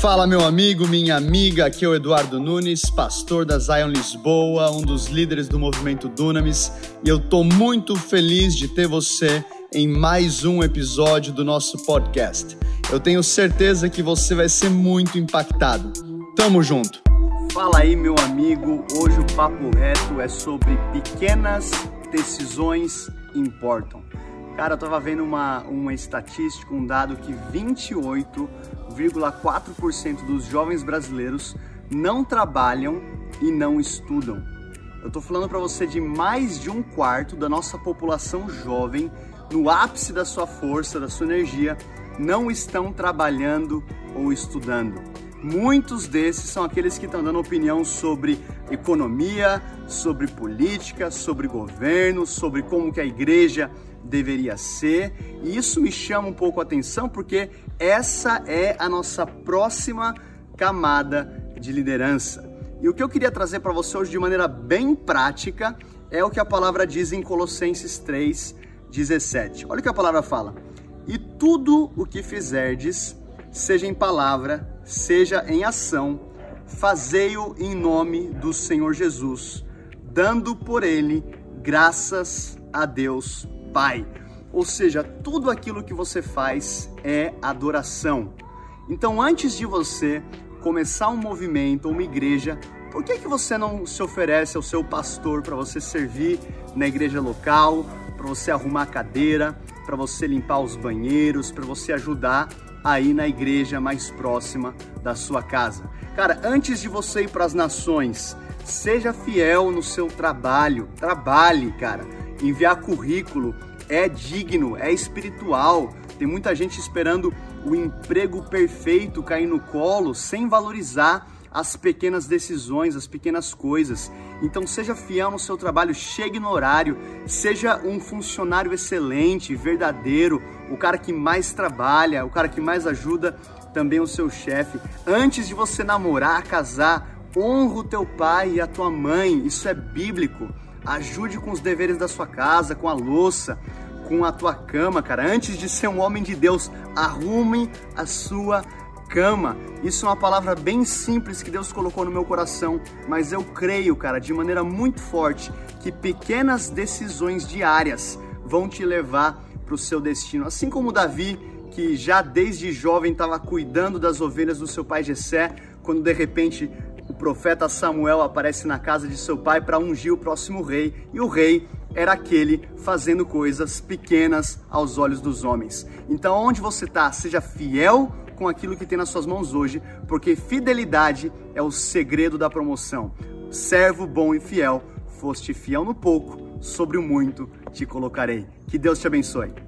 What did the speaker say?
Fala, meu amigo, minha amiga. Aqui é o Eduardo Nunes, pastor da Zion Lisboa, um dos líderes do movimento Dunamis, e eu tô muito feliz de ter você em mais um episódio do nosso podcast. Eu tenho certeza que você vai ser muito impactado. Tamo junto. Fala aí, meu amigo. Hoje o papo reto é sobre pequenas decisões importam. Cara, eu tava vendo uma, uma estatística, um dado que 28,4% dos jovens brasileiros não trabalham e não estudam. Eu tô falando para você de mais de um quarto da nossa população jovem, no ápice da sua força, da sua energia, não estão trabalhando ou estudando. Muitos desses são aqueles que estão dando opinião sobre economia, sobre política, sobre governo, sobre como que a igreja deveria ser. E isso me chama um pouco a atenção porque essa é a nossa próxima camada de liderança. E o que eu queria trazer para você hoje de maneira bem prática é o que a palavra diz em Colossenses 3, 17. Olha o que a palavra fala. E tudo o que fizerdes, seja em palavra, seja em ação, fazei-o em nome do Senhor Jesus, dando por ele graças a Deus Pai. Ou seja, tudo aquilo que você faz é adoração. Então, antes de você começar um movimento ou uma igreja, por que, que você não se oferece ao seu pastor para você servir na igreja local, para você arrumar a cadeira, para você limpar os banheiros, para você ajudar aí na igreja mais próxima da sua casa? Cara, antes de você ir para as nações, seja fiel no seu trabalho, trabalhe, cara enviar currículo é digno, é espiritual. Tem muita gente esperando o emprego perfeito cair no colo sem valorizar as pequenas decisões, as pequenas coisas. Então seja fiel no seu trabalho, chegue no horário, seja um funcionário excelente, verdadeiro, o cara que mais trabalha, o cara que mais ajuda também o seu chefe. Antes de você namorar, casar, honra o teu pai e a tua mãe. Isso é bíblico. Ajude com os deveres da sua casa, com a louça, com a tua cama, cara. Antes de ser um homem de Deus, arrume a sua cama. Isso é uma palavra bem simples que Deus colocou no meu coração, mas eu creio, cara, de maneira muito forte, que pequenas decisões diárias vão te levar para o seu destino. Assim como Davi, que já desde jovem estava cuidando das ovelhas do seu pai Jessé, quando de repente o profeta Samuel aparece na casa de seu pai para ungir o próximo rei, e o rei era aquele fazendo coisas pequenas aos olhos dos homens. Então, onde você está, seja fiel com aquilo que tem nas suas mãos hoje, porque fidelidade é o segredo da promoção. Servo bom e fiel, foste fiel no pouco, sobre o muito te colocarei. Que Deus te abençoe.